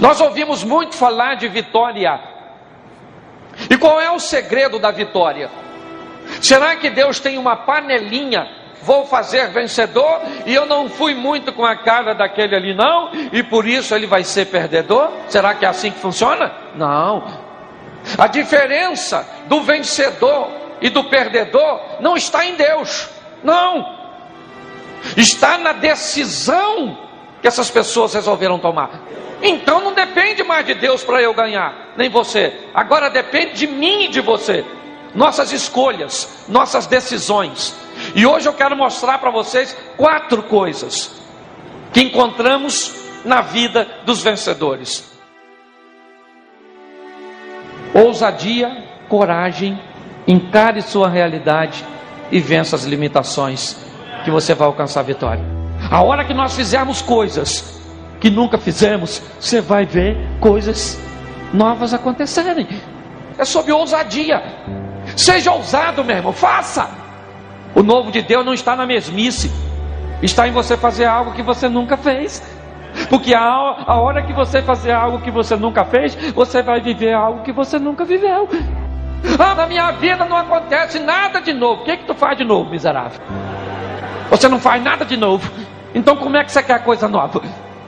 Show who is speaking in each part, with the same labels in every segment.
Speaker 1: Nós ouvimos muito falar de vitória. E qual é o segredo da vitória? Será que Deus tem uma panelinha? Vou fazer vencedor e eu não fui muito com a cara daquele ali, não, e por isso ele vai ser perdedor? Será que é assim que funciona? Não. A diferença do vencedor e do perdedor não está em Deus, não, está na decisão que essas pessoas resolveram tomar. Então não depende mais de Deus para eu ganhar, nem você. Agora depende de mim e de você nossas escolhas, nossas decisões. E hoje eu quero mostrar para vocês quatro coisas que encontramos na vida dos vencedores: ousadia, coragem, encare sua realidade e vença as limitações, que você vai alcançar a vitória. A hora que nós fizermos coisas que nunca fizemos, você vai ver coisas novas acontecerem. É sobre ousadia. Seja ousado, meu irmão, faça. O novo de Deus não está na mesmice, está em você fazer algo que você nunca fez. Porque a, a hora que você fazer algo que você nunca fez, você vai viver algo que você nunca viveu. Ah, na minha vida não acontece nada de novo. O que, é que tu faz de novo, miserável? Você não faz nada de novo. Então como é que você quer coisa nova?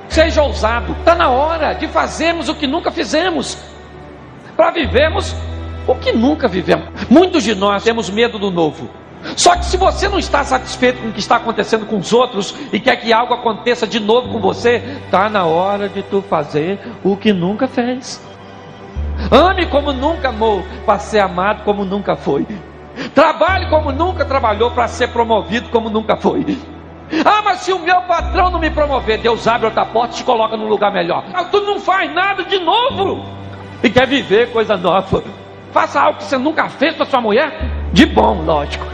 Speaker 1: Seja ousado. Está na hora de fazermos o que nunca fizemos. Para vivermos o que nunca vivemos. Muitos de nós temos medo do novo. Só que se você não está satisfeito com o que está acontecendo com os outros e quer que algo aconteça de novo com você, está na hora de tu fazer o que nunca fez. Ame como nunca amou, para ser amado como nunca foi. Trabalhe como nunca trabalhou, para ser promovido como nunca foi. Ah, mas se o meu patrão não me promover, Deus abre outra porta e te coloca num lugar melhor. Ah, tu não faz nada de novo e quer viver coisa nova. Faça algo que você nunca fez para sua mulher, de bom, lógico.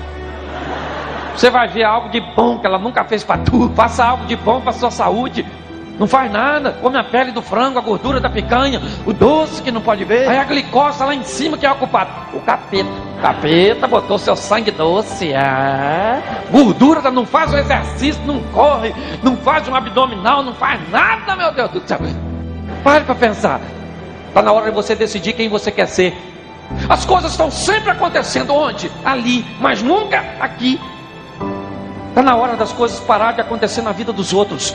Speaker 1: Você vai ver algo de bom que ela nunca fez para tu. Faça algo de bom para sua saúde. Não faz nada. Come a pele do frango, a gordura da picanha, o doce que não pode ver. Aí a glicose lá em cima que é ocupado. O capeta. Capeta botou seu sangue doce. É. Gordura, não faz o exercício, não corre, não faz um abdominal, não faz nada, meu Deus do céu. Pare para pensar. Está na hora de você decidir quem você quer ser. As coisas estão sempre acontecendo onde? Ali, mas nunca aqui. Está na hora das coisas parar de acontecer na vida dos outros.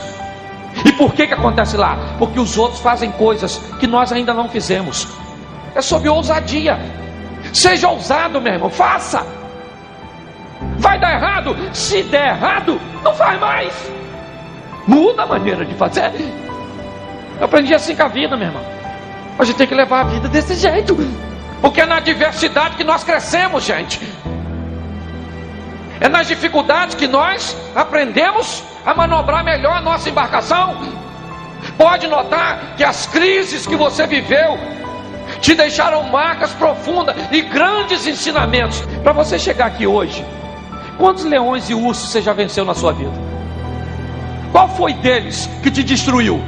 Speaker 1: Por que, que acontece lá? Porque os outros fazem coisas que nós ainda não fizemos. É sobre ousadia. Seja ousado, meu irmão, faça. Vai dar errado? Se der errado, não faz mais. Muda a maneira de fazer. Eu aprendi assim com a vida, meu irmão. A gente tem que levar a vida desse jeito. Porque é na adversidade que nós crescemos, gente. É nas dificuldades que nós aprendemos a manobrar melhor a nossa embarcação. Pode notar que as crises que você viveu te deixaram marcas profundas e grandes ensinamentos. Para você chegar aqui hoje, quantos leões e ursos você já venceu na sua vida? Qual foi deles que te destruiu?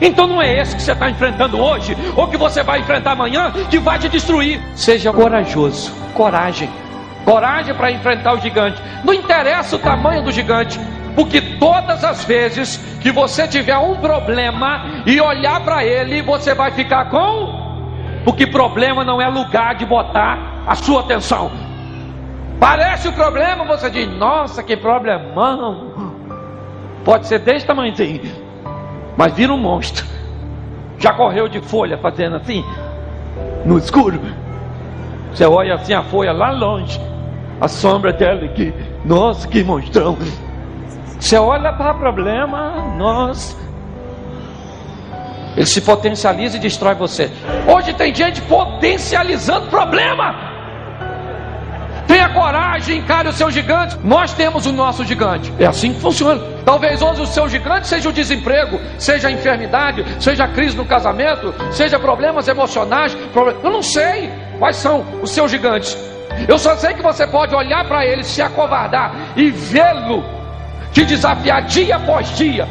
Speaker 1: Então não é esse que você está enfrentando hoje, ou que você vai enfrentar amanhã, que vai te destruir. Seja corajoso, coragem, coragem para enfrentar o gigante. Não interessa o tamanho do gigante, porque todas as vezes que você tiver um problema e olhar para ele, você vai ficar com. Porque problema não é lugar de botar a sua atenção. Parece o problema, você diz: Nossa, que problemão. Pode ser desse tamanhozinho mas vira um monstro. Já correu de folha fazendo assim, no escuro. Você olha assim a folha lá longe, a sombra dela aqui. Nossa, que monstrão. Você olha para problema, nossa. Ele se potencializa e destrói você. Hoje tem gente potencializando problema. Tenha coragem, encare o seu gigante. Nós temos o nosso gigante. É assim que funciona. Talvez hoje o seu gigante seja o desemprego, seja a enfermidade, seja a crise no casamento, seja problemas emocionais. Eu não sei quais são os seus gigantes. Eu só sei que você pode olhar para ele, se acovardar e vê-lo te desafiar dia após dia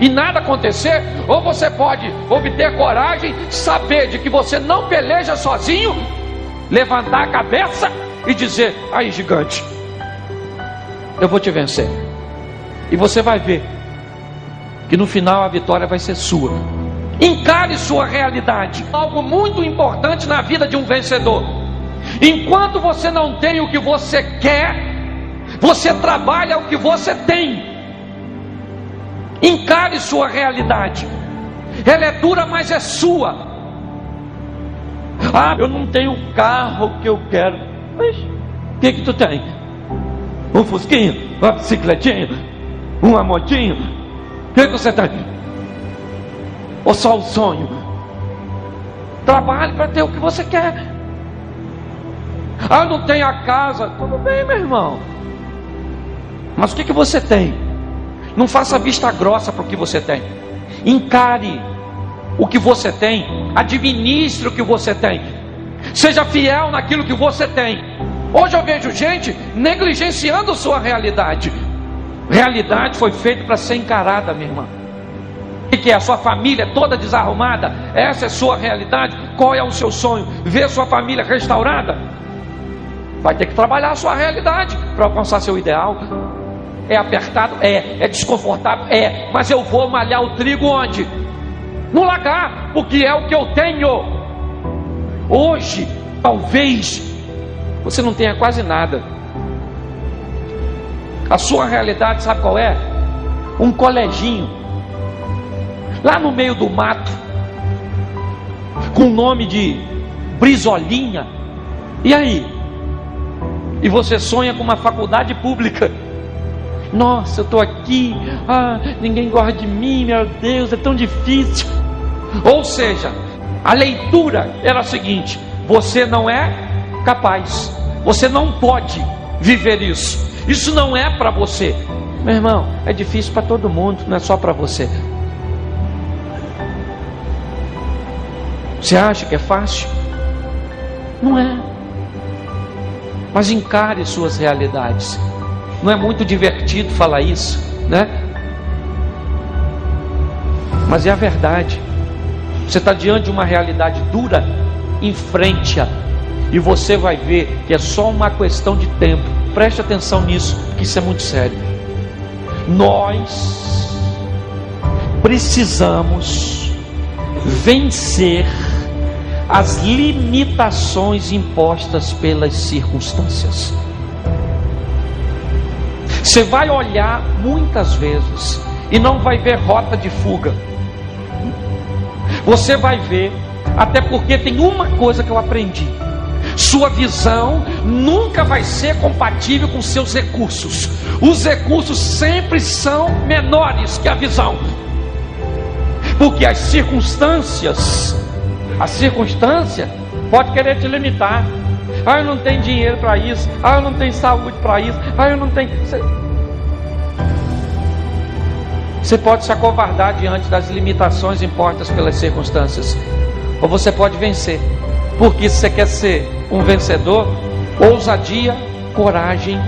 Speaker 1: e nada acontecer, ou você pode obter coragem, saber de que você não peleja sozinho, levantar a cabeça e dizer: aí, gigante, eu vou te vencer. E você vai ver que no final a vitória vai ser sua. Encare sua realidade. Algo muito importante na vida de um vencedor. Enquanto você não tem o que você quer, você trabalha o que você tem. Encare sua realidade. Ela é dura, mas é sua. Ah, eu não tenho o carro que eu quero. Mas o que que tu tem? Um fusquinho, uma bicicletinha, uma motinha? O que, que você tem? Ou só o sonho? Trabalhe para ter o que você quer. Ah, não tem a casa. Tudo bem, meu irmão. Mas o que, que você tem? Não faça vista grossa para o que você tem. Encare o que você tem. Administre o que você tem. Seja fiel naquilo que você tem. Hoje eu vejo gente negligenciando sua realidade. Realidade foi feita para ser encarada, minha irmã. O que é? A sua família toda desarrumada? Essa é sua realidade? Qual é o seu sonho? Ver sua família restaurada? Vai ter que trabalhar a sua realidade para alcançar seu ideal. É apertado? É. É desconfortável? É. Mas eu vou malhar o trigo onde? No lagar, porque é o que eu tenho. Hoje, talvez, você não tenha quase nada. A sua realidade, sabe qual é? Um coleginho, lá no meio do mato, com o nome de Brizolinha. E aí? E você sonha com uma faculdade pública. Nossa, eu estou aqui, ah, ninguém gosta de mim, meu Deus, é tão difícil. Ou seja, a leitura era a seguinte: você não é capaz, você não pode viver isso, isso não é para você. Meu irmão, é difícil para todo mundo, não é só para você. Você acha que é fácil? Não é. Mas encare suas realidades. Não é muito divertido falar isso, né? Mas é a verdade. Você está diante de uma realidade dura, enfrente-a. E você vai ver que é só uma questão de tempo. Preste atenção nisso, que isso é muito sério. Nós precisamos vencer as limitações impostas pelas circunstâncias. Você vai olhar muitas vezes e não vai ver rota de fuga. Você vai ver, até porque tem uma coisa que eu aprendi: sua visão nunca vai ser compatível com seus recursos. Os recursos sempre são menores que a visão, porque as circunstâncias, a circunstância pode querer te limitar. Ah, eu não tenho dinheiro para isso. Ah, eu não tenho saúde para isso. Ah, eu não tenho. Você pode se acovardar diante das limitações impostas pelas circunstâncias, ou você pode vencer, porque se você quer ser um vencedor, ousadia, coragem,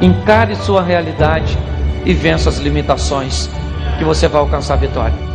Speaker 1: encare sua realidade e vença as limitações, que você vai alcançar a vitória.